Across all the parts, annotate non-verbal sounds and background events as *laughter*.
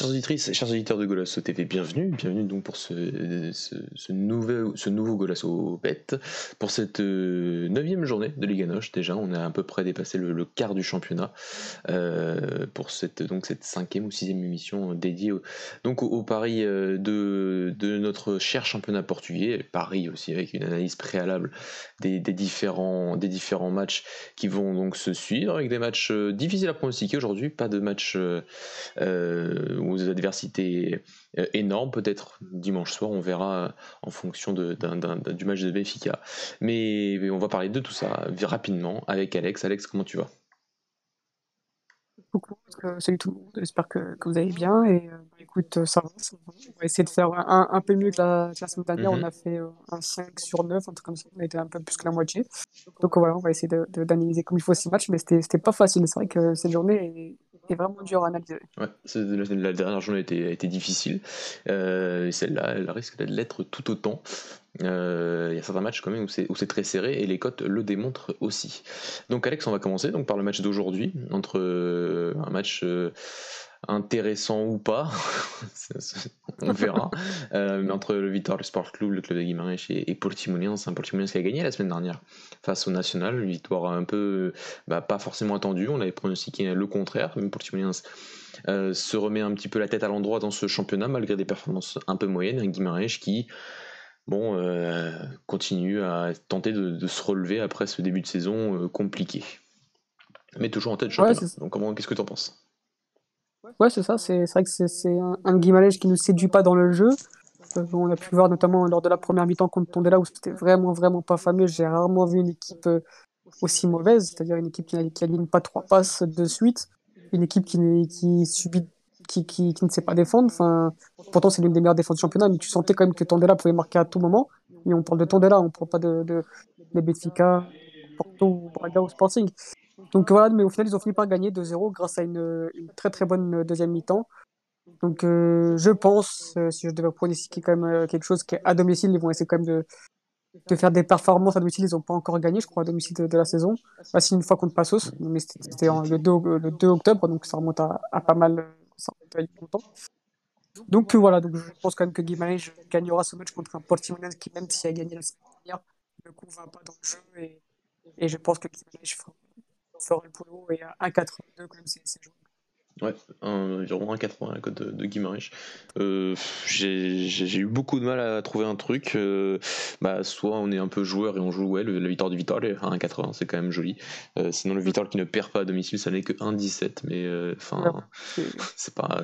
Chers auditrices, chers auditeurs de Golasso TV, bienvenue, bienvenue donc pour ce, ce, nouveau, ce nouveau Golasso Bet, pour cette euh, neuvième journée de Liga Noche déjà, on a à peu près dépassé le, quart du championnat euh, pour cette, donc cette cinquième ou sixième émission dédiée au, donc au, Paris euh, de, de, notre cher championnat portugais, Paris aussi avec une analyse préalable des, différents, des différents matchs qui vont donc se suivre, avec des matchs difficiles à pronostiquer aujourd'hui, pas de matchs aux adversités euh, énormes, peut-être dimanche soir, on verra euh, en fonction de, du match de Benfica. Mais, on va parler de tout ça rapidement avec Alex. Alex, comment tu vas? Coucou, salut tout le monde, j'espère que, vous allez bien. Et euh, bah, écoute, ça va, On va essayer de faire un, peu mieux que la, semaine dernière. On mhm. a fait un 5 sur 9, un truc comme ça. On été un peu plus que la moitié. Donc voilà, on va essayer d'analyser comme il faut ces matchs, mais c'était pas facile. C'est vrai que cette journée vraiment dur à analyser. Ouais, la, dernière journée a difficile. Euh, celle-là, elle risque de l'être tout autant. Euh, il y a certains matchs quand même où c'est très serré et les cotes le démontrent aussi. Donc Alex, on va commencer donc par le match d'aujourd'hui entre euh, un match intéressant ou pas, *laughs* on verra. *laughs* euh, mais entre le Vitória Sport Club, le club de Guimarães et, et Portimonense, un Portimonense qui a gagné la semaine dernière face au National, une victoire un peu bah, pas forcément attendue, on avait pronostiqué le contraire, mais Portimonense euh, se remet un petit peu la tête à l'endroit dans ce championnat malgré des performances un peu moyennes, un Guimarães qui bon, euh, continue à tenter de, se relever après ce début de saison euh, compliqué. Mais toujours en tête championnat. Donc comment qu'est-ce que tu en penses? Ouais, c'est ça. C'est vrai que c'est un, un Guimarães qui ne séduit pas dans le jeu. Euh, on l'a pu voir notamment lors de la première mi-temps contre Tondela où c'était vraiment, vraiment pas fameux. J'ai rarement vu une équipe euh, aussi mauvaise, c'est-à-dire une équipe qui, qui aligne pas trois passes de suite, une équipe qui, qui subit qui, qui, ne sait pas défendre. Enfin, pourtant, c'est l'une des meilleures défenses du championnat, mais tu sentais quand même que Tondela pouvait marquer à tout moment. Et on parle de Tondela, on ne parle pas de, de, de Benfica, Porto, Braga ou Sporting. Donc voilà, mais au final, ils ont fini par gagner 2-0 grâce à une, très très bonne deuxième mi-temps. Donc euh, je pense, euh, si je devais pronostiquer quand même euh, quelque chose qui est à domicile, ils vont essayer quand même de, de faire des performances à domicile. Ils n'ont pas encore gagné, je crois, à domicile de, la saison. Bah, une fois contre Passos, mais c'était le 2, le 2 octobre, donc ça remonte à, pas mal, ça remonte. Donc voilà, donc je pense quand même que Guimarães gagnera ce match contre un Portimonense qui, même s'il a gagné la semaine dernière, ne convainc pas dans le jeu. Et, et je pense que Guimarães fera fort le polo et à 1,82 quand même c'est jouable. Ouais, environ 1,80 la cote de, de Guimarães. Euh, j'ai eu beaucoup de mal à trouver un truc. Euh, bah, soit on est un peu joueur et on joue ouais, le, la victoire du Vital à 1,80, c'est quand même joli. Euh, sinon, le Vital qui ne perd pas à domicile, ça n'est que 1,17. Mais euh, enfin, c'est pas.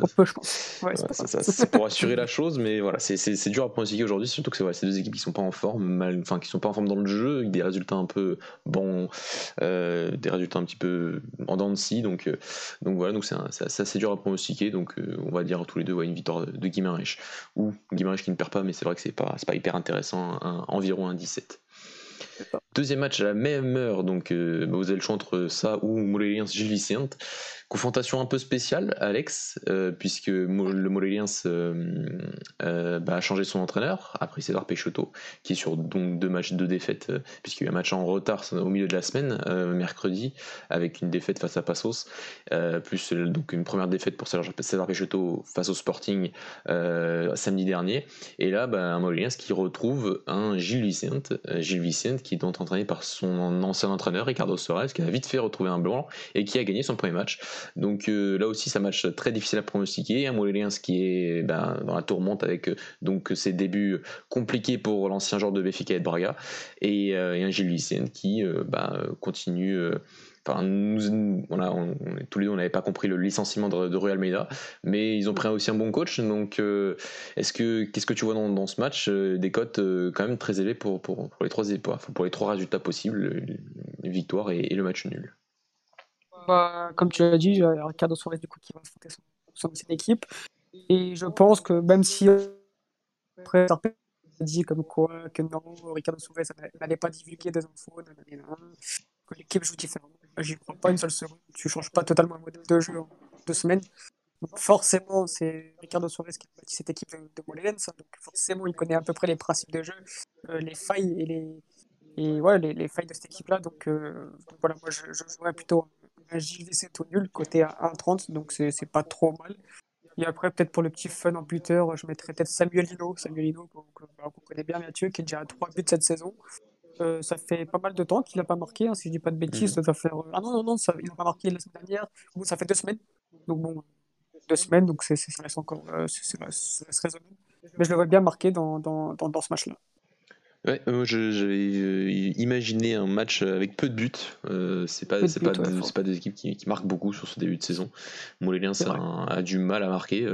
C'est pour assurer la chose, mais voilà, c'est dur à pronostiquer aujourd'hui, surtout que c'est deux équipes qui sont pas en forme, enfin, qui sont pas en forme dans le jeu, avec des résultats un peu bons, des résultats un petit peu en dents de scie. Donc, donc voilà, donc c'est c'est assez dur à pronostiquer, donc euh, on va dire tous les deux une victoire de, Guimarães, ou Guimarães qui ne perd pas, mais c'est vrai que c'est pas, pas hyper intéressant, environ un 17. Deuxième match à la même heure, donc euh, bah, vous avez le choix entre ça ou Morelia Gilles Vicente. Confrontation un peu spéciale, Alex, euh, puisque le Moréliens euh, euh, bah, a changé son entraîneur, après César Peixoto, qui est sur donc deux matchs, deux défaites, puisqu'il y a eu un match en retard au milieu de la semaine, mercredi, avec une défaite face à Passos, plus donc une première défaite pour César Peixoto face au Sporting samedi dernier. Et là, bah, un Moréliens qui retrouve un Gilles Vicente, Gilles Vicente qui est donc entraîné par son ancien entraîneur, Ricardo Soares, qui a vite fait retrouver un blanc et qui a gagné son premier match. Donc euh, là aussi, un match très difficile à pronostiquer. Un Moléliens qui est ben, dans la tourmente avec euh, donc ses débuts compliqués pour l'ancien joueur de Béfica et de Braga, et, euh, un Gilles Vicente qui ben, continue. Enfin, nous, tous les deux, on n'avait pas compris le licenciement de, de Almeida, mais ils ont pris aussi un bon coach. Donc, est-ce que qu'est-ce que tu vois dans, ce match Des cotes quand même très élevées pour, les trois pour les trois résultats possibles, les victoires et le match nul? Comme tu l'as dit, Ricardo Suarez du coup, qui va affronter son, son ancienne équipe. Et je pense que même si après, a dit comme quoi que non, Ricardo Suarez n'allait pas divulguer des infos, que l'équipe joue différemment. J'y crois pas une seule seconde. Tu changes pas totalement le modèle de jeu en deux semaines. Forcément, c'est Ricardo Suarez qui a bâti cette équipe de, de Molens, donc forcément, il connaît à peu près les principes de jeu, euh, les failles et les, et ouais, les, les failles de cette équipe-là. Donc, euh, donc, voilà, moi je, je jouerais plutôt un JVC tout nul, côté à 1,30, donc c'est pas trop mal. Et après, peut-être pour le petit fun en buteur, je mettrais peut-être Samuel Lino, Samuel Lino qu'on bah, connaît bien, Mathieu, qui est déjà à 3 buts cette saison. Euh, ça fait pas mal de temps qu'il n'a pas marqué, hein, si je dis pas de bêtises. Ça fait... Ah non, non, non, ça, il n'a pas marqué la semaine dernière. ça fait deux semaines. Donc bon, deux semaines, donc c'est, ça reste encore euh, c'est, raisonnable. Mais je le vois bien marqué dans, dans, dans, dans ce match-là. Ouais, euh, j'avais euh, imaginé un match avec peu de buts. Euh, c'est pas, c'est pas, c'est pas des équipes qui, qui, marquent beaucoup sur ce début de saison. Montpellier a, du mal à marquer.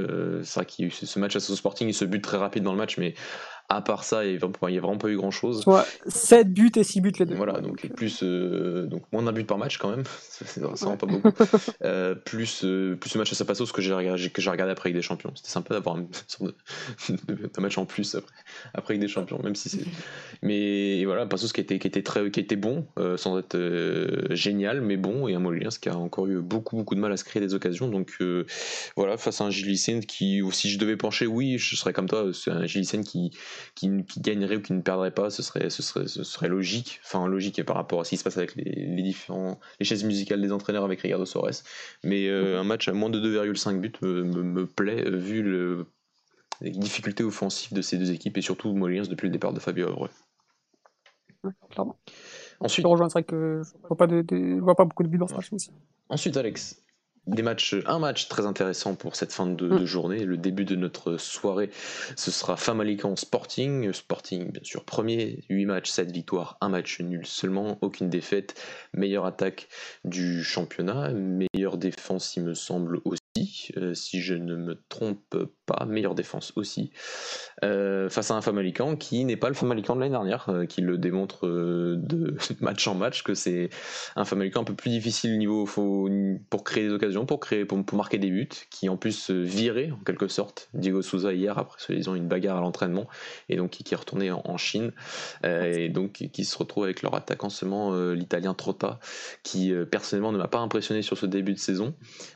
c'est vrai qu'il y a eu ce match à ce Sporting et ce but très rapide dans le match, mais à part ça, il n'y a, vraiment pas eu grand chose. 7 buts et 6 buts les deux. Voilà, donc, plus, euh, donc moins d'un but par match quand même, *laughs* c'est vraiment pas beaucoup. *laughs* euh, plus, euh, plus ce match à Sapassos que j'ai regardé, que regardé après avec des champions. C'était sympa d'avoir un, *laughs* match en plus après, après avec des champions, même si c'est. Mais voilà, Passos qui était, qui était, très, qui était bon, euh, sans être génial, mais bon, et un Molins qui a encore eu beaucoup, beaucoup de mal à se créer des occasions. Donc voilà, face à un Gilles qui, si je devais pencher, oui, je serais comme toi, c'est un Gilles qui qui, gagnerait ou qui ne perdrait pas, ce serait, ce serait, ce serait logique. Enfin, logique par rapport à ce qui se passe avec les, différents les chaises musicales des entraîneurs avec Ricardo Soares. Mais euh, un match à moins de 2,5 buts me, me, plaît euh, vu le, les difficultés offensives de ces deux équipes et surtout Molins depuis le départ de Fabio Abreu. clairement. Ensuite, je rejoins, c'est vrai que je vois pas, de, vois pas beaucoup de buts dans ce match aussi. Ensuite, Alex, des matchs, un match très intéressant pour cette fin de, mm. journée. Le début de notre soirée, ce sera Famalicão Sporting. Sporting, bien sûr, premier, 8 matchs, 7 victoires, un match nul seulement, aucune défaite. Meilleure attaque du championnat, meilleure défense, il me semble aussi. Euh, si je ne me trompe pas, meilleure défense aussi, euh, face à un Famalican qui n'est pas le Famalican de l'année dernière, euh, qui le démontre de *laughs* match en match que c'est un Famalican un peu plus difficile niveau pour créer des occasions, pour, créer, pour, marquer des buts, qui en plus virait en quelque sorte Diego Souza hier après soi-disant une bagarre à l'entraînement, et donc qui, est retourné en, Chine, et donc qui se retrouve avec leur attaquant seulement l'italien Trotta, qui personnellement ne m'a pas impressionné sur ce début de saison,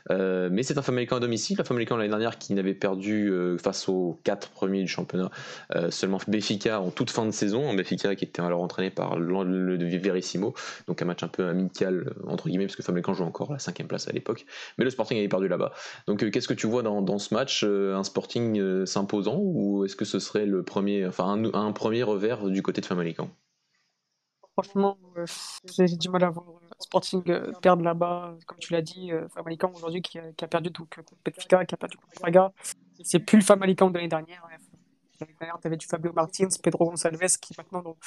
mais c'est un Famalicão à domicile, la Famalicão l'année dernière qui n'avait perdu euh, face aux quatre premiers du championnat euh, seulement Béfica en toute fin de saison, Béfica qui était alors entraîné par le, Verissimo, donc un match un peu amical euh, entre guillemets parce que Famalicão joue encore la cinquième place à l'époque, mais le Sporting avait perdu là-bas. Donc qu'est-ce que tu vois dans, ce match, un Sporting s'imposant ou est-ce que ce serait le un, premier revers du côté de Famalicão Franchement, j'ai du mal à voir Sporting euh, perdre là-bas, comme tu l'as dit, euh, Famalicão aujourd'hui qui, a perdu donc, contre Petfica, qui a perdu contre Praga. C'est plus le Famalicão de l'année dernière. L'année dernière, tu avais du Fabio Martins, Pedro Gonçalves qui est maintenant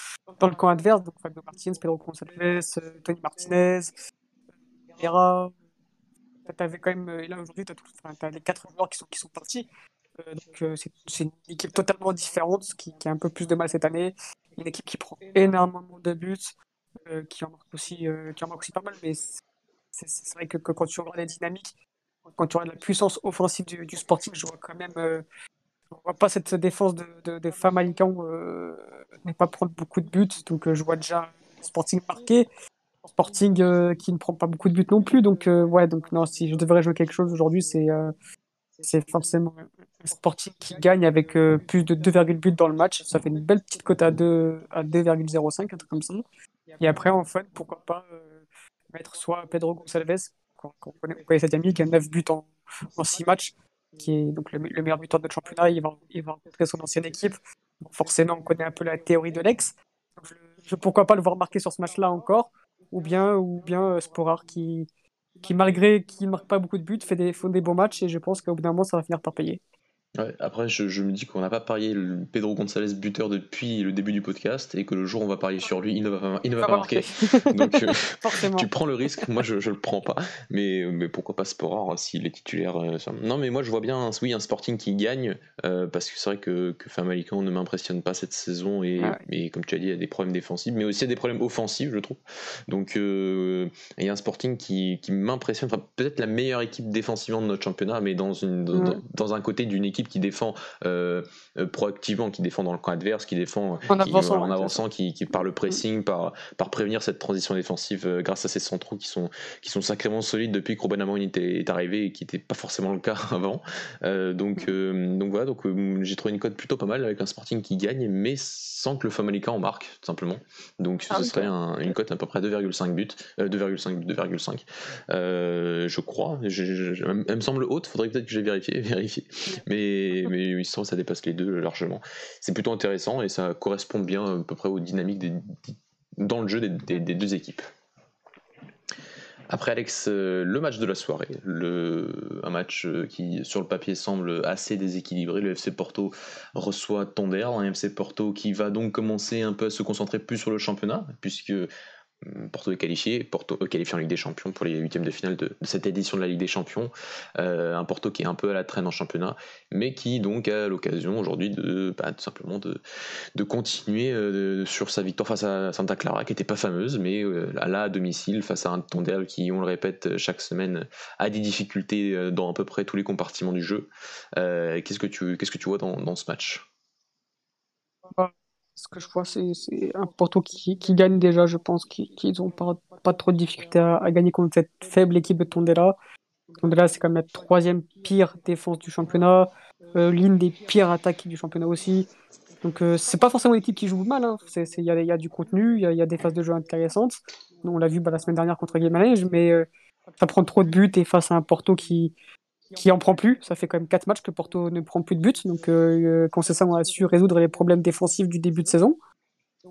dans, le camp adverse. Donc Fabio Martins, Pedro Gonçalves, euh, Tony Martinez, Vera. Avais quand même, et là aujourd'hui, tu as, as, les quatre joueurs qui sont, qui sont partis. donc c'est une équipe totalement différente, qui, qui, a un peu plus de mal cette année. Une équipe qui prend énormément de buts. Euh, qui, en marque aussi, euh, qui en marque aussi pas mal, mais c'est vrai que, quand tu regardes les dynamiques, quand tu regardes la puissance offensive du, du Sporting, je vois quand même euh, je vois pas cette défense de, de, de euh, ne pas prendre beaucoup de buts, donc je vois déjà Sporting marqué, Sporting qui ne prend pas beaucoup de buts non plus, donc ouais, donc non, si je devrais jouer quelque chose aujourd'hui, c'est c'est forcément un Sporting qui gagne avec plus de 2,8 buts dans le match, ça fait une belle petite cote à 2 à 2,05, un truc comme ça. Et après, en fun, pourquoi pas euh, mettre soit Pedro Gonçalves, qu'on connaît, on connaît cette amie, qui a 9 buts en, en 6 matchs, qui est donc le, meilleur buteur de notre championnat. Il va, il va rencontrer son ancienne équipe. forcément, on connaît un peu la théorie de l'ex. Je, pourquoi pas le voir marquer sur ce match-là encore, ou bien, ou bien euh, Sporar qui, qui malgré qu'il marque pas beaucoup de buts, fait des, fait des bons matchs et je pense qu'au bout d'un moment, ça va finir par payer après, je, me dis qu'on n'a pas parié le Pedro González buteur depuis le début du podcast et que le jour où on va parier sur lui, il ne va pas, il ne va pas marquer. Donc, euh, *laughs* tu prends le risque. Moi, je, ne le prends pas. Mais, mais pourquoi pas Sporar s'il est titulaire euh, Non, mais moi, je vois bien, oui, un Sporting qui gagne euh, parce que c'est vrai que, que ne m'impressionne pas cette saison et, comme tu as dit, il y a des problèmes défensifs, mais aussi il y a des problèmes offensifs, je trouve. Donc, il y a un Sporting qui, qui m'impressionne. Enfin, peut-être la meilleure équipe défensivement de notre championnat, mais dans, une, dans un côté d'une équipe qui défend euh, euh, proactivement, qui défend dans le camp adverse, qui défend En qui, avançant, en avançant, qui, qui par le Mm. pressing, par, par prévenir cette transition défensive euh, grâce à ces centraux qui sont, qui sont sacrément solides depuis que Ruben Amorim était- est arrivé et qui n'était pas forcément le cas *laughs* avant. Euh, donc, euh, donc voilà, donc euh, j'ai trouvé une cote plutôt pas mal avec un Sporting qui gagne, mais sans que le Famalicão en marque, tout simplement. Donc Ah ce serait un- une cote à peu près 2,5 buts, euh, 2,5, 2,5, euh, je crois. Je- je- je- elle me semble haute, faudrait peut-être que j'ai vérifié, *laughs* vérifié. Mais, *laughs* mais il semble que ça dépasse les deux largement. C'est plutôt intéressant et ça correspond bien à peu près aux dynamiques dans le jeu des, deux équipes. Après Alex, euh, le match de la soirée, un match euh, qui sur le papier semble assez déséquilibré. Le FC Porto reçoit Tonder, un FC Porto qui va donc commencer un peu à se concentrer plus sur le championnat, puisque Porto est qualifié, Porto est qualifié en Ligue des Champions pour les huitièmes de finale de, cette édition de la Ligue des Champions. Euh, un Porto qui est un peu à la traîne en championnat, mais qui donc a l'occasion aujourd'hui de bah, tout simplement de, de continuer euh, sur sa victoire face à Santa Clara, qui n'était pas fameuse, mais euh, là à domicile face à un Tondel qui, on le répète chaque semaine, a des difficultés euh, dans à peu près tous les compartiments du jeu. Qu'est-ce que tu qu'est-ce que tu vois dans, dans ce match? Ce que je vois, c'est un Porto qui, qui gagne déjà, je pense, qui- qu'ils n'ont pas, pas trop de difficultés à, gagner contre cette faible équipe de Tondela. Tondela, c'est quand même la troisième pire défense du championnat, euh, l'une des pires attaques du championnat aussi. Donc, euh, c'est pas forcément une équipe qui joue mal. hein. Il y, a, y a du contenu, il y a, il y a des phases de jeu intéressantes. On l'a vu bah, la semaine dernière contre Guimarães, mais euh, ça prend trop de buts et face à un Porto qui, qui en prend plus. Ça fait quand même 4 matchs que Porto ne prend plus de buts. Donc, euh, quand c'est ça, on a su résoudre les problèmes défensifs du début de saison.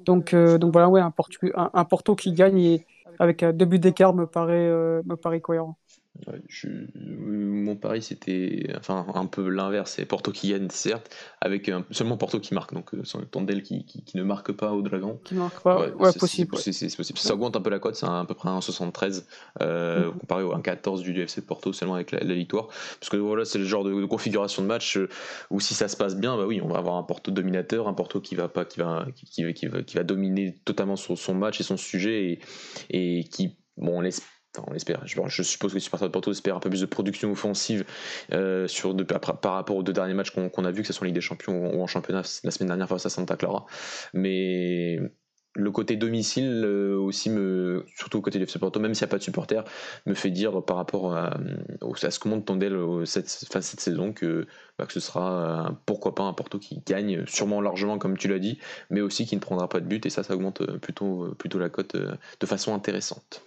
Donc, euh, donc voilà, ouais, un Porto qui gagne et avec euh, deux buts d'écart me paraît, euh, me paraît cohérent. Ouais, je- mon pari c'était enfin un peu l'inverse, c'est Porto qui gagne certes, avec un- seulement Porto qui marque, donc euh, sans Tondel qui, qui, qui ne marque pas au Dragon. Qui marque pas. Ouais, Ouais, c'est- possible. c'est- c'est- c'est possible. Ça augmente un peu la cote, c'est à peu près un 73 euh, Mhm. comparé au 1,14 du FC Porto seulement avec la, la victoire. Parce que voilà, c'est le genre de, de configuration de match euh, où si ça se passe bien, bah oui, on va avoir un Porto dominateur, un Porto qui va pas, qui va, qui, qui- va, qui va dominer totalement son, son match et son sujet et, et qui, bon, on l'espère. On l'espère. Je, suppose que les supporters de Porto espèrent un peu plus de production offensive euh, sur par, rapport aux deux derniers matchs qu'on a vus, que ce soit en Ligue des Champions ou en championnat la semaine dernière face à Santa Clara. Mais le côté domicile euh, aussi me surtout au côté du FC Porto même s'il n'y a pas de supporters me fait dire par rapport à, ce que montre Tondel cette, enfin, cette saison que, bah, que ce sera euh, pourquoi pas un Porto qui gagne sûrement largement comme tu l'as dit mais aussi qui ne prendra pas de but et ça ça augmente plutôt, plutôt la cote de façon intéressante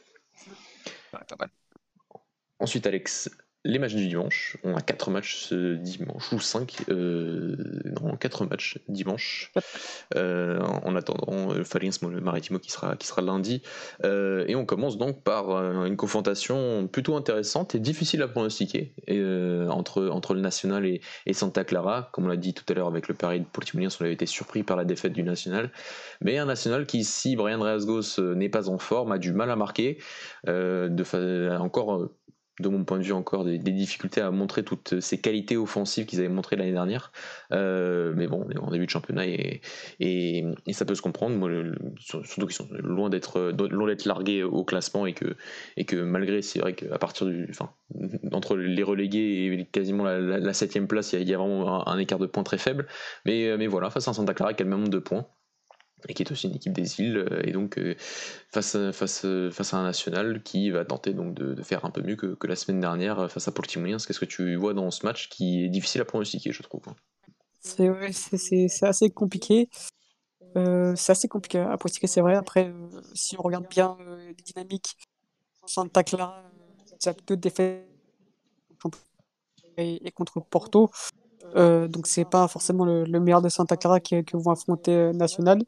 Ensuite, Alex, les matchs du dimanche. On a 4 matchs ce dimanche, ou 5. Euh, non, 4 matchs dimanche. Euh, en attendant, euh, Fabrice le Maritimo qui sera, qui sera lundi. Euh, et on commence donc par euh, une confrontation plutôt intéressante et difficile à pronostiquer et, euh, entre, entre le National et, et Santa Clara. Comme on l'a dit tout à l'heure avec le pari de Portimonense, on avait été surpris par la défaite du National. Mais un National qui, si Brian Reasgos euh, n'est pas en forme, a du mal à marquer. Euh, de encore. De mon point de vue encore des, difficultés à montrer toutes ces qualités offensives qu'ils avaient montrées l'année dernière. Euh, mais bon, on est en début de championnat et, ça peut se comprendre. Surtout qu'ils sont loin d'être loin d'être largués au classement et que, que malgré, c'est vrai qu'à partir du, enfin, entre les relégués et quasiment la, la, la septième place, il y, a, vraiment un, un écart de points très faible. Mais, mais voilà, face à un Santa Clara qui a le même nombre de points et qui est aussi une équipe des îles, euh, et donc euh, face, à, face, face à un national qui va tenter donc de, faire un peu mieux que, que, la semaine dernière euh, face à Portimonense. Qu'est-ce que tu vois dans ce match qui est difficile à pronostiquer, je trouve C'est assez compliqué. Euh, c'est assez compliqué à pronostiquer, c'est vrai. Après, euh, si on regarde bien euh, les dynamiques, Santa Clara, a deux défaites et, contre Porto. Euh, donc c'est pas forcément le, le, meilleur de Santa Clara que, que vont affronter euh, National.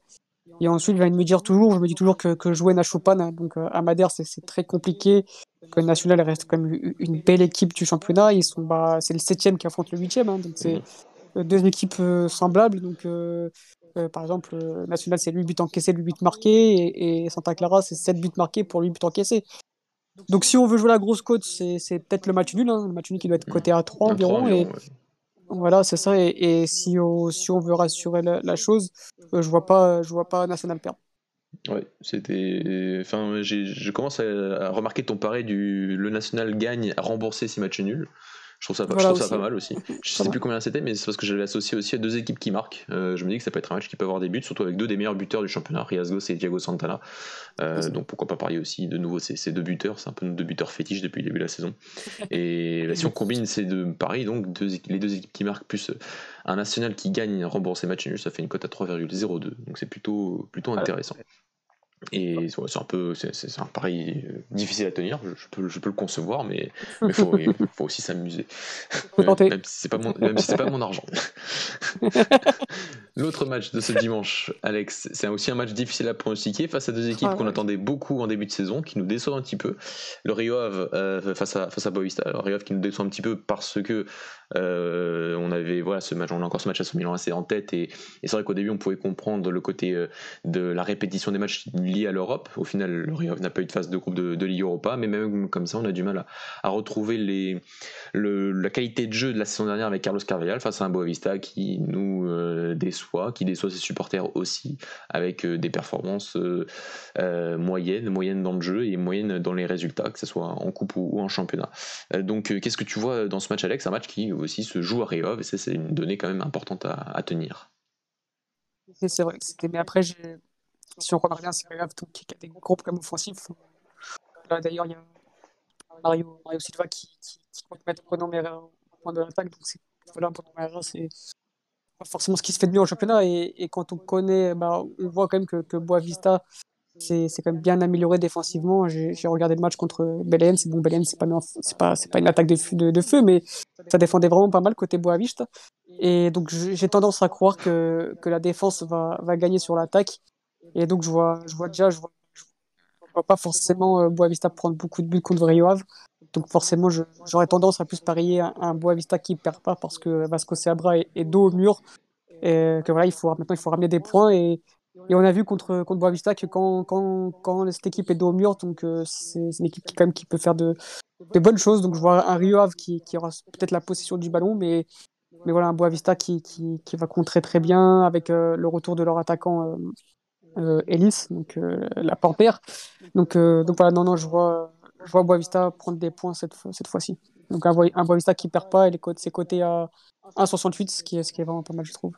Et ensuite, je viens de me dire toujours, je me dis toujours que, que jouer Nachopan, donc euh, Amader, c'est très compliqué. Que National reste quand même une belle équipe du championnat. Ils sont, bah, c'est le septième qui affronte le huitième, hein, donc c'est deux équipes euh, semblables. Donc, euh, par exemple, National c'est 8 buts encaissés, 8 buts marqués, et, et Santa Clara c'est 7 buts marqués pour 8 buts encaissés. Donc, si on veut jouer la grosse cote, c'est peut-être le match nul, hein, le match nul qui doit être coté à 3 environ. 3 environ et, ouais. Voilà, c'est ça. Et, si, on, si, on, veut rassurer la, chose, euh, je vois pas, je vois pas National perdre. Ouais, c'était. Enfin, je commence à, à, remarquer ton pari du le National gagne à rembourser ses matchs nuls. Je trouve ça, je trouve ça pas mal aussi. *laughs* Je sais plus combien c'était, mais c'est parce que je l'ai associé aussi à deux équipes qui marquent. je me dis que ça peut être un match qui peut avoir des buts, surtout avec deux des meilleurs buteurs du championnat, Riasgos et Diego Santana. donc pourquoi pas parier aussi de nouveau ces, ces deux buteurs, c'est un peu nos deux buteurs fétiches depuis le début de la saison. *laughs* Et bah, si on combine ces deux paris, donc deux, les deux équipes qui marquent plus un national qui gagne rembourser match nul, ça fait une cote à 3,02. Donc c'est plutôt, plutôt intéressant. Et c'est un peu, c'est un pari euh, difficile à tenir, je, peux, je peux le concevoir, mais *laughs* il faut, faut, aussi s'amuser. même si c'est pas mon, même si c'est pas mon argent. *laughs* L'autre match de ce dimanche, Alex, c'est aussi un match difficile à pronostiquer face à deux équipes ah qu'on attendait beaucoup en début de saison, qui nous déçoivent un petit peu. Le Rio Ave euh, face à face à Boavista. Le Rio Ave qui nous déçoit un petit peu parce que euh, on avait voilà ce match, on a encore ce match à 100 Milan assez en tête et, c'est vrai qu'au début on pouvait comprendre le côté euh, de la répétition des matchs liés à l'Europe. Au final, Rio n'a pas eu de phase de groupe de, Ligue Europa, mais même comme ça, on a du mal à, retrouver la qualité de jeu de la saison dernière avec Carlos Carvalhal face à un Boavista qui nous euh, déçoit, qui déçoit ses supporters aussi, avec des performances moyennes, moyennes dans le jeu et moyennes dans les résultats, que ce soit en coupe ou, en championnat. donc, qu'est-ce que tu vois dans ce match, Alex? Un match qui aussi se joue à Riov, et ça, c'est une donnée quand même importante à, tenir. C'est vrai c'était. Mais après, si on remarque bien, c'est Riov qui a des groupes comme offensifs. Là, d'ailleurs, il y a Mario, Mario Silva qui, qui, qui compte mettre Bruno Merera au point de l'attaque. Donc, c'est voilà, Bruno Merera, c'est pas forcément ce qui se fait de mieux au championnat. Et, quand on connaît, bah, on voit quand même que, Boavista c'est quand même bien amélioré défensivement. J'ai regardé le match contre Belen. C'est bon, Belen, c'est pas, pas, pas une attaque de, feu, mais ça défendait vraiment pas mal côté Boavista. Et donc, j'ai tendance à croire que, la défense va gagner sur l'attaque. Et donc, je vois, je vois déjà, je vois, vois pas forcément euh, Boavista prendre beaucoup de buts contre Rio Ave. Donc, forcément, j'aurais tendance à plus parier un, un Boavista qui perd pas parce que Vasco Seabra est, dos au mur. Et que voilà, il faut, maintenant, il faut ramener des points. Et, et on a vu contre, contre Boavista que quand, quand, quand cette équipe est dos au mur, donc euh, c'est une équipe qui, quand même, qui peut faire de, de bonnes choses. Donc je vois un Rio Ave qui, qui aura peut-être la possession du ballon, mais, mais voilà, un Boavista qui, qui, qui va contrer très bien avec euh, le retour de leur attaquant Ellis, donc la panthère. Donc, donc voilà, non, non, je vois, je vois Boavista prendre des points cette, cette fois-ci. Donc un, Boavista qui perd pas, et les ses côtés à 1,68, ce qui, est, ce qui est vraiment pas mal, je trouve.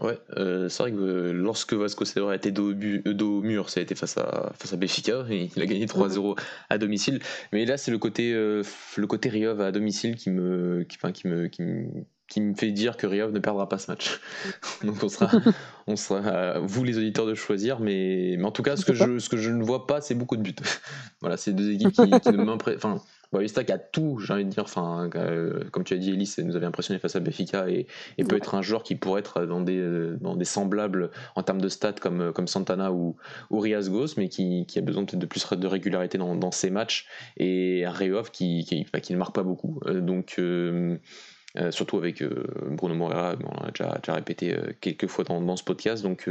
Ouais, euh, c'est vrai que euh, lorsque Vasco Seabra était dos euh, dos au, mur, ça a été face à, face à Benfica, et il a gagné 3-0 à domicile. Mais là, c'est le côté, le côté Riov à domicile qui me, qui, enfin, qui me, qui me fait dire que Riov ne perdra pas ce match. *laughs* Donc on sera, on sera vous les auditeurs de choisir, mais, mais en tout cas, ce que, je, ce que je ne vois pas, c'est beaucoup de buts. *laughs* voilà, c'est deux équipes qui, qui ne m'impressionnent. Boavista qui a tout, j'ai envie de dire, enfin, euh, comme tu as dit, Elise nous avait impressionné face à Benfica et, peut être un joueur qui pourrait être dans des, euh, dans des semblables en termes de stats comme, euh, comme Santana ou, ou mais qui, qui a besoin peut-être de plus de régularité dans, dans ses matchs et Reov qui, qui, qui, ne marque pas beaucoup. donc, euh, surtout avec euh, Bruno Moreira, on l'a déjà, déjà, répété euh, quelques fois dans, dans, ce podcast. Donc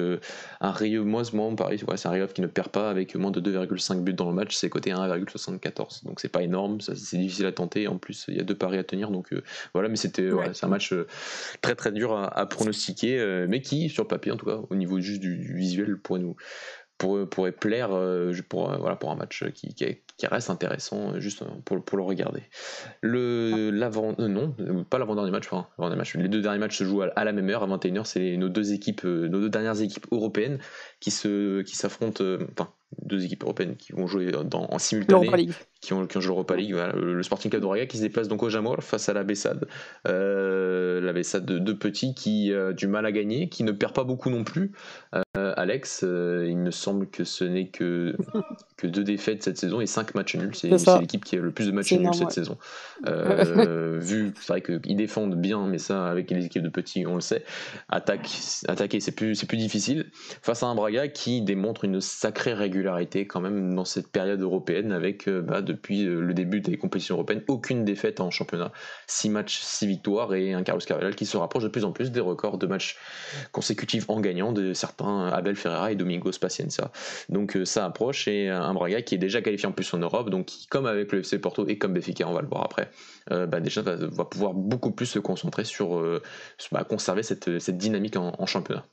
un Rio, moi, pareil, ouais, c'est un Rio qui ne perd pas avec moins de 2,5 buts dans le match, c'est côté 1,74. Donc c'est pas énorme, c'est difficile à tenter. En plus, il y a deux paris à tenir. Donc voilà, mais c'était c'est un match très très dur à, pronostiquer, mais qui, sur papier en tout cas, au niveau juste du, du visuel, pourrait nous pourrait, plaire euh, pour, euh, voilà, pour un match qui, qui, reste intéressant euh, juste pour, pour le regarder. Le, l'avant, non, pas l'avant-dernier match, enfin, match, les deux derniers matchs se jouent à, la même heure, à 21h, c'est nos deux équipes, nos deux dernières équipes européennes qui, se, qui s'affrontent, enfin, deux équipes européennes qui vont jouer en simultané, qui ont, qui ont joué l'Europa League. le Sporting Club de qui se déplace donc au Jamor face à la Bessade. Euh, la Bessade de, de Petit qui a du mal à gagner, qui ne perd pas beaucoup non plus. Euh, Alex, euh, il me semble que ce n'est que, *laughs* que deux défaites cette saison et cinq matchs nuls. C'est, l'équipe qui a le plus de matchs nuls cette saison. *laughs* vu, c'est vrai qu'ils défendent bien, mais ça, avec les équipes de Petit, on le sait. Attaque, attaquer, c'est plus, plus difficile. Face à un Braga qui démontre une sacrée régularité quand même dans cette période européenne avec euh, bah, depuis euh, le début des compétitions européennes aucune défaite en championnat, 6 matchs, 6 victoires et un Carlos Carvalhal qui se rapproche de plus en plus des records de matchs consécutifs en gagnant de certains Abel Ferreira et Domingos Pacienza. Donc euh, ça approche et un Braga qui est déjà qualifié en plus en Europe, donc comme avec le FC Porto et comme Benfica, on va le voir après, bah, déjà va, pouvoir beaucoup plus se concentrer sur bah, conserver cette, dynamique en championnat.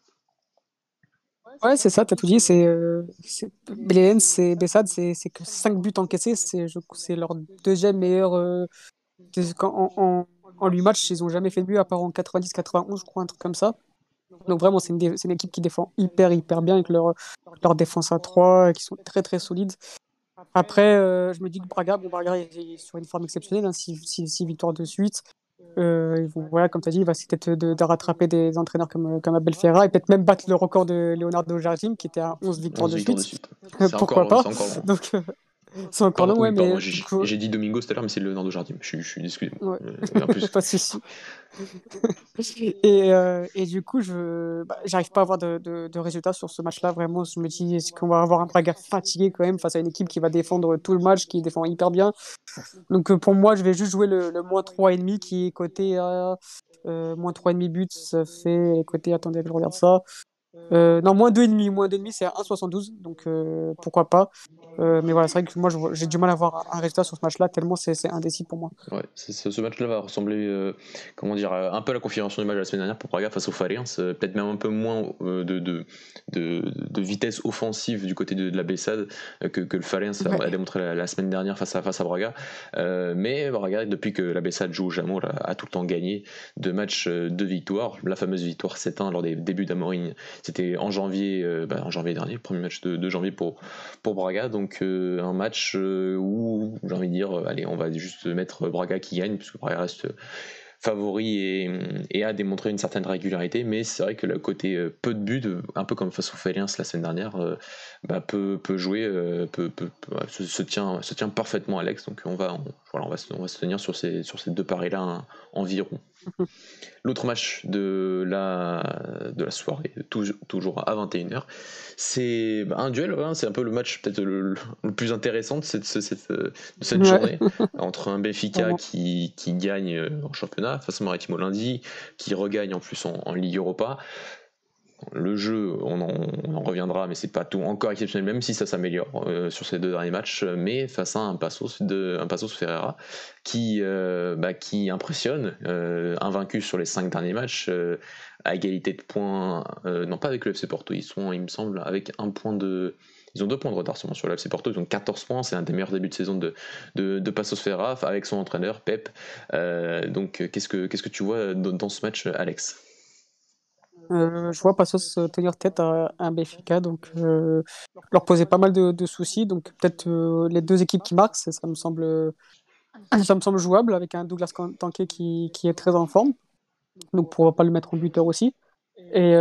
Ouais, c'est ça, tu as tout dit. C'est, euh, c'est Bessade, c'est que 5 buts encaissés. C'est, c'est leur deuxième meilleure, euh, en, en, 8 matchs, ils ont jamais fait de but à part en 90-91, je crois, un truc comme ça. Donc vraiment, c'est une, une, équipe qui défend hyper, hyper bien avec leur, leur défense à 3, qui sont très, très solides. Après, euh, je me dis que Braga, bon, Braga est sur une forme exceptionnelle, 6 hein, victoires de suite. Euh, voilà, comme tu as dit, il va essayer peut-être de, rattraper des entraîneurs comme, comme Abel Ferra et peut-être même battre le record de Leonardo Jardim qui était à 11 victoires, de, suite. Pourquoi pas. Donc, euh, c'est encore long, ouais, mais. J'ai dit Domingo tout à l'heure, mais c'est Leonardo Jardim. Je, je suis excusez Ouais. Euh, plus... *laughs* pas de souci. et, euh, et, du coup, je bah, j'arrive pas à avoir de, de, de, résultats sur ce match-là. Vraiment, je me dis, est-ce qu'on va avoir un Braga fatigué quand même face à une équipe qui va défendre tout le match, qui défend hyper bien? Donc, euh, pour moi, je vais juste jouer le, le moins 3,5 qui est coté à euh, moins 3,5 buts. Ça fait côté, attendez, je regarde ça. Euh, non, moins 2,5. Moins 2,5, c'est 1,72. Donc, euh, pourquoi pas. Euh, mais voilà, c'est vrai que moi, j'ai du mal à avoir un résultat sur ce match-là, tellement c'est indécis pour moi. Ouais, ce match-là va ressembler, comment dire, un peu à la configuration du match de la semaine dernière pour Praga face au Fariens. Peut-être même un peu moins de, de, de, vitesse offensive du côté de, la Bessade que, que le Fariens a démontré la, semaine dernière face à, face à Braga. mais Braga, depuis que la Bessade joue au Jamon, a, tout le temps gagné deux matchs, de victoires. La fameuse victoire 7-1 lors des débuts d'Amorine c'était en janvier, euh, bah, en janvier dernier, le premier match de, janvier pour, pour Braga. Donc euh, un match euh, où j'ai envie de dire, allez, on va juste mettre Braga qui gagne, puisque Braga reste favori et, a démontré une certaine régularité, mais c'est vrai que le côté peu de buts, un peu comme face au Faliens la semaine dernière, bah, peut, peut, jouer, peut, peut, se, tient, se tient parfaitement à l'ex. Donc on va, voilà, on va, on va se tenir sur ces, sur ces deux paris-là environ. *laughs* L'autre match de la, de la soirée, toujours à 21h, c'est bah, un duel, hein, c'est un peu le match peut-être le, plus intéressant de cette, de cette journée, *laughs* entre un Benfica qui, qui, gagne euh, en championnat face au Maritimo lundi, qui regagne en plus en, en Ligue Europa, le jeu, on en, reviendra, mais c'est pas tout encore exceptionnel, même si ça s'améliore euh, sur ces deux derniers matchs. Mais face à un Passos, un Ferreira qui, euh, bah, qui impressionne, euh, invaincu sur les cinq derniers matchs, à égalité de points, non pas avec le FC Porto, ils sont, il me semble, avec un point de. Ils ont deux points de retard sur le FC Porto, ils ont 14 points, c'est un des meilleurs débuts de saison de, de, Passos Ferreira avec son entraîneur Pep. donc qu'est-ce que, qu'est-ce que tu vois dans ce match, Alex? Euh, je vois Passos tenir tête à, un Benfica, donc euh, leur poser pas mal de, soucis. Donc peut-être euh, les deux équipes qui marquent, ça, me semble, ça me semble jouable avec un Douglas Tanké qui, qui est très en forme. Donc pourquoi pas le mettre en buteur aussi. Et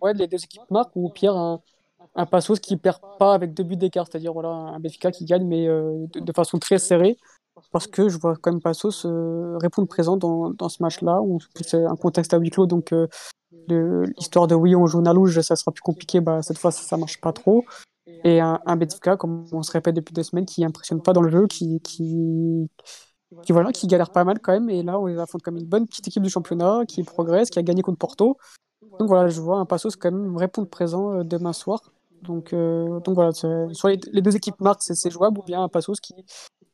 ouais, les deux équipes marquent ou pire un, un Passos qui perd pas avec deux buts d'écart, c'est-à-dire voilà un Benfica qui gagne mais de, façon très serrée parce que je vois quand même Passos répondre présent dans, dans ce match-là, c'est un contexte à huis clos, donc l'histoire de oui, on joue Nalouge, ça sera plus compliqué, bah, cette fois, ça, ça marche pas trop. Et un, un comme on se répète depuis deux semaines, qui impressionne pas dans le jeu, qui, qui, voilà, qui galère pas mal quand même. Et là, on les affronte comme une bonne petite équipe du championnat, qui progresse, qui a gagné contre Porto. Donc voilà, je vois un Passos quand même répondre présent euh, demain soir. Donc, euh, donc voilà, soit les, les, deux équipes marquent, c'est jouable, ou bien un Passos qui,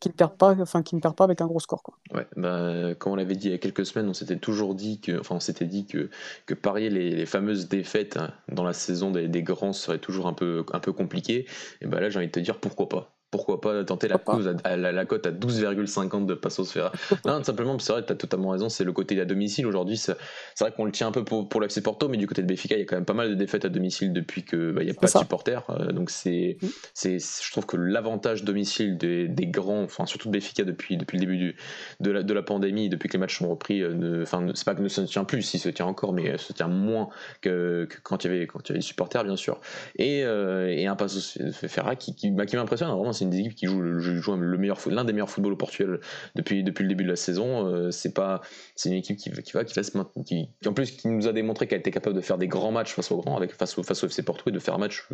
qui ne perd pas, enfin qui ne avec un gros score. Quoi. Ouais, bah, comme on l'avait dit il y a quelques semaines, on s'était toujours dit que, enfin on s'était dit que, parier les, fameuses défaites hein, dans la saison des, des, grands serait toujours un peu, un peu compliqué. Et bah là j'ai envie de te dire pourquoi pas pourquoi pas tenter la, à, la, cote à 12,50 de Passos Ferra *laughs* Non, simplement, c'est vrai, tu as totalement raison, c'est le côté à domicile aujourd'hui. C'est vrai qu'on le tient un peu pour, pour l'FC Porto, mais du côté de Béfica, il y a quand même pas mal de défaites à domicile depuis qu'il bah, n'y a pas de supporters. Euh, donc, c'est, mm. c'est, je trouve que l'avantage domicile des, des, grands, enfin, surtout de Béfica depuis, depuis le début du, de, la, de la pandémie, depuis que les matchs sont repris, euh, enfin, c'est pas que ne se tient plus, il se tient encore, mais se tient moins que, quand, il y avait, quand il y avait des supporters, bien sûr. Et, euh, et un Passos Ferra qui, qui, bah, qui m'impressionne, vraiment, c'est une des équipes qui joue, le meilleur, l'un des meilleurs footballs au Portugal depuis, depuis le début de la saison. Euh, c'est pas, c'est une équipe qui, va, qui va se qui, en plus qui nous a démontré qu'elle était capable de faire des grands matchs face aux grands, avec face au, face au FC Porto et de faire un match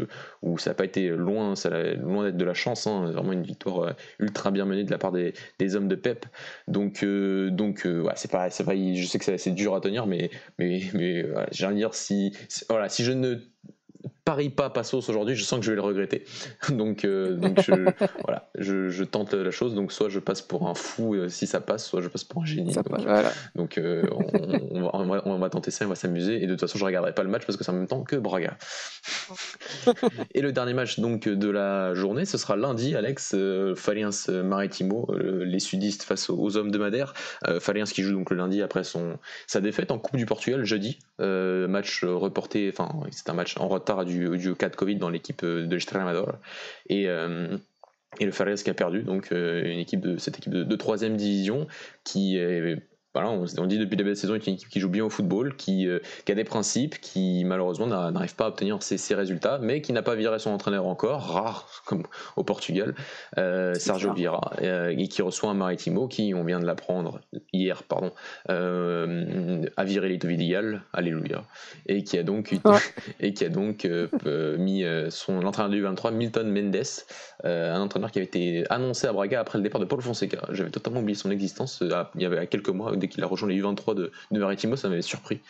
où ça n'a pas été loin, ça loin d'être de la chance. Hein, vraiment une victoire euh, ultra bien menée de la part des, des hommes de Pep. Donc, euh, donc ouais, c'est pas, c'est pas, je sais que c'est dur à tenir, mais, mais, mais j'ai envie de dire si, voilà, si je ne parie pas Passos aujourd'hui, je sens que je vais le regretter. *laughs* donc, euh, *laughs* donc je, voilà, je, tente la chose. Donc, soit je passe pour un fou euh, si ça passe, soit je passe pour un génie. donc, euh, on, va, tenter ça, on va s'amuser. Et de toute façon, je regarderai pas le match parce que ça me tente que Braga. *laughs* et le dernier match donc de la journée, ce sera lundi, Alex, Faliens Maritimo, les sudistes face aux, hommes de Madère. Faliens qui joue donc le lundi après son, sa défaite en Coupe du Portugal jeudi. match reporté, enfin, c'est un match en retard du du, cas de Covid dans l'équipe euh, de l'Estremador. Et, euh, et le Ferres qui a perdu, donc euh, une équipe de, cette équipe de, troisième 3 division qui est on, dit depuis le début de la saison, est une équipe qui joue bien au football, qui, euh, a des principes, qui malheureusement n'arrive pas à obtenir ses, résultats, mais qui n'a pas viré son entraîneur encore, rare *laughs* comme au Portugal, euh, Sergio Vieira, euh, et qui reçoit un Maritimo qui, on vient de l'apprendre hier, pardon, a viré Lito Vidigal, alléluia, et qui a donc, *laughs* et qui a donc mis son entraîneur du 23, Milton Mendes, un entraîneur qui avait été annoncé à Braga après le départ de Paul Fonseca. J'avais totalement oublié son existence il y avait quelques mois qu'il a rejoint les U23 de, de Maritimo, ça m'avait surpris.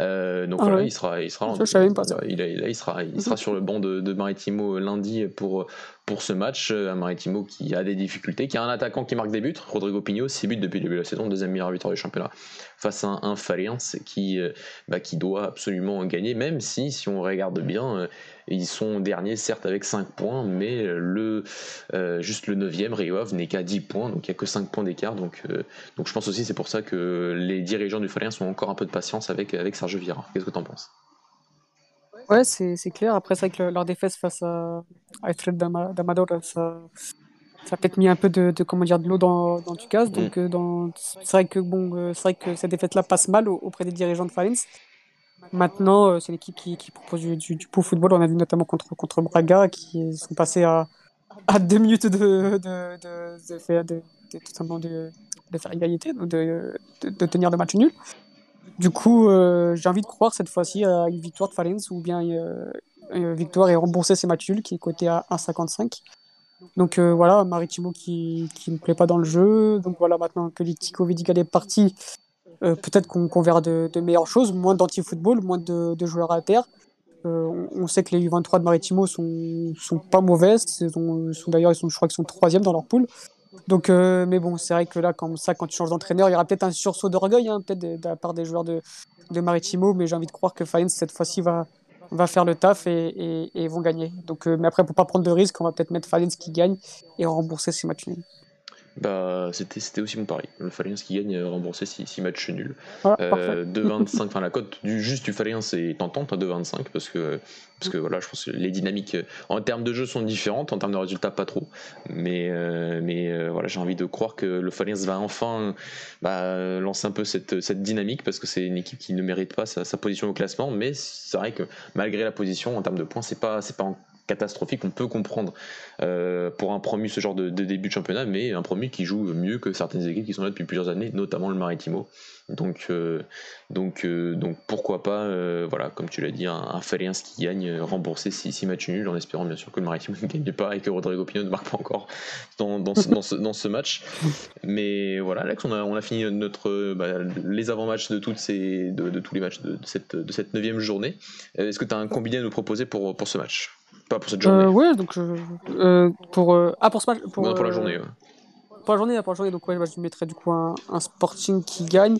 Euh, donc ah voilà, il sera, il sera, il, il, sera, il sera sur le banc de, de Maritimo lundi pour pour ce match. Un Maritimo qui a des difficultés, qui a un attaquant qui marque des buts, Rodrigo Pigno, 6 buts depuis le début de la saison, deuxième meilleur buteur du championnat, face à un, qui, euh, bah, qui doit absolument gagner, même si, si on regarde bien, euh, ils sont derniers, certes avec 5 points, mais euh, juste le 9e, Riov, n'est qu'à 10 points, donc il n'y a que 5 points d'écart. Donc, donc je pense aussi c'est pour ça que les dirigeants du Faliens ont encore un peu de patience avec, avec Sergio Vieira. Qu'est-ce que tu en penses? Ouais, c'est clair. Après, c'est vrai que leur défaite face à, à d'Amador, ça, ça a peut-être mis un peu de, comment dire, de l'eau dans, dans du gaz. Donc, euh, dans, c'est vrai que bon, euh, c'est vrai que cette défaite-là passe mal auprès des dirigeants de Falens. Maintenant, euh, c'est l'équipe qui, qui, propose du, du, du, beau football. On a vu notamment contre, contre Braga, qui sont passés à, à deux minutes de, de, de, de, faire, de, de, de, de faire égalité, de, de tenir le match nul. Du coup, euh, j'ai envie de croire cette fois-ci à une victoire de Falens ou bien euh, une victoire et rembourser ses matchs qui est coté à 1,55. Donc euh, voilà, Maritimo qui ne me plaît pas dans le jeu. Donc voilà, maintenant que Litico Vidigal est parti, peut-être qu'on verra de, meilleures choses, moins d'anti-football, moins de, joueurs à terre. On, sait que les U23 de Maritimo sont, sont pas mauvaises. Ils sont, D'ailleurs, je crois qu'ils sont troisième dans leur poule. Donc, euh, mais bon, c'est vrai que là, comme ça, quand tu changes d'entraîneur, il y aura peut-être un sursaut d'orgueil, hein, peut-être de, la part des joueurs de, de Maritimo, mais j'ai envie de croire que Fayens, cette fois-ci, va, va faire le taf et, et, vont gagner. Donc, euh, mais après, pour pas prendre de risques, on va peut-être mettre Fayens qui gagne et rembourser ses matchs nuls. Bah, c'était, c'était aussi mon pari. Le Faliens qui gagne euh, remboursé 6 matchs nuls. euh, 2,25, *laughs* enfin la cote du juste du Faliens est tentante à 2,25 parce que, parce que voilà, je pense que les dynamiques euh, en termes de jeu sont différentes, en termes de résultats pas trop. Mais, euh, mais voilà, j'ai envie de croire que le Faliens va enfin bah, lancer un peu cette, cette dynamique parce que c'est une équipe qui ne mérite pas sa, sa position au classement. Mais c'est vrai que malgré la position, en termes de points, c'est pas, c'est pas catastrophique, on peut comprendre euh, pour un promu ce genre de, début de championnat, mais un promu qui joue mieux que certaines équipes qui sont là depuis plusieurs années, notamment le Maritimo. Donc, euh, donc, euh, donc pourquoi pas, voilà, comme tu l'as dit, un, un qui gagne, rembourser 6 matchs nuls, en espérant bien sûr que le Maritimo *laughs* ne gagne pas et que Rodrigo Pino ne marque pas encore dans, dans, ce, dans, ce, match. Mais voilà, Alex, on a, on a fini notre, bah, les avant-matchs de, de, tous les matchs de, cette, de cette journée. Est-ce que tu as un combiné à nous proposer pour, pour ce match? Pas pour cette journée. Euh, ouais, donc euh, euh, pour ah pour ce match pour, pour la journée. Ouais. Pour la journée, pour la journée, donc ouais, bah, je mettrais du coup un, un, Sporting qui gagne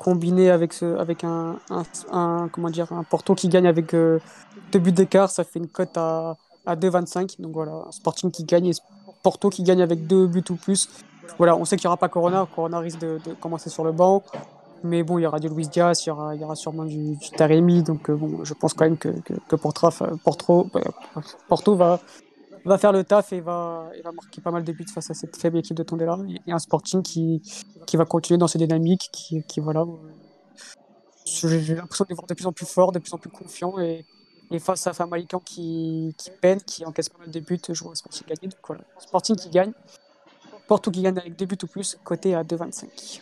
combiné avec ce, avec un, un, un, comment dire un Porto qui gagne avec deux buts d'écart, ça fait une cote à à 2,25. Donc voilà, un Sporting qui gagne et Porto qui gagne avec deux buts ou plus. Voilà, on sait qu'il n'y aura pas Corona. Corona risque de, de, commencer sur le banc. Mais bon, il y aura du Luis Diaz, il y aura, il y aura sûrement du, Taremi. Donc euh, bon, je pense quand même que, que, que Porto, va, va faire le taf et va, va marquer pas mal de buts face à cette faible équipe de Tondela. Et un Sporting qui, qui va continuer dans ses dynamiques, qui, qui voilà. J'ai l'impression de les voir de plus en plus fort, de plus en plus confiant. Et, et face à Famalican qui, qui peine, qui encaisse pas mal de buts, je vois Sporting gagner. Donc voilà, Sporting qui gagne. Porto qui gagne avec deux buts ou plus, côté à 2,25.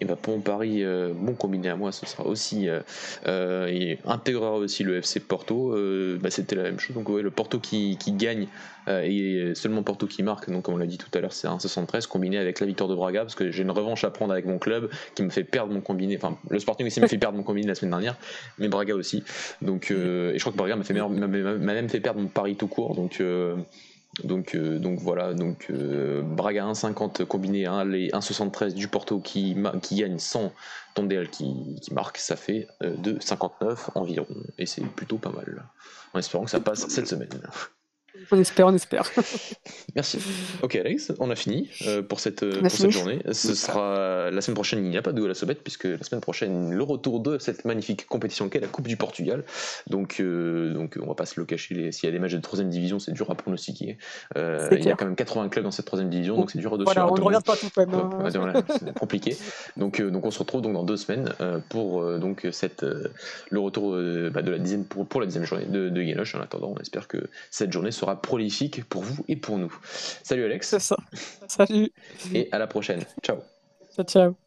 Et bah pour mon pari, euh, bon combiné à moi, ce sera aussi. Euh, euh, et intégrera aussi le FC Porto. bah C'était la même chose. Donc, ouais, le Porto qui, qui gagne et seulement Porto qui marque. Donc, comme on l'a dit tout à l'heure, c'est 1,73 combiné avec la victoire de Braga parce que j'ai une revanche à prendre avec mon club qui me fait perdre mon combiné. Enfin, le Sporting aussi me fait perdre mon combiné la semaine dernière, mais Braga aussi. Donc, et je crois que Braga m'a même fait perdre mon pari tout court. Donc, donc, euh, donc voilà, donc euh, Braga 1,50 combiné à 1,73 du Porto qui, qui gagne sans Tondel qui, marque, ça fait 2,59 euh, environ. Et c'est plutôt pas mal. En espérant que ça passe cette semaine. On espère, on espère. *laughs* Merci. Ok Alex, on a fini euh, pour, cette, pour cette journée. Ce sera la semaine prochaine, il n'y a pas de la Sobette, puisque la semaine prochaine, le retour de cette magnifique compétition qu'est la Coupe du Portugal. Donc, euh, donc on va pas se le cacher, s'il y a des matchs de troisième division, c'est dur à pronostiquer. Euh, il y a quand même 80 clubs dans cette troisième division, donc c'est dur de Voilà, on ne regarde pas tout même. Hein. c'est compliqué. Donc, donc on se retrouve donc dans deux semaines pour donc cette, le retour bah, de la dizaine, pour, pour la dixième journée de, de En attendant, on espère que cette journée sera prolifique pour vous et pour nous. Salut Alex. C'est ça. Salut. Et à la prochaine. Ciao. Ciao, ciao.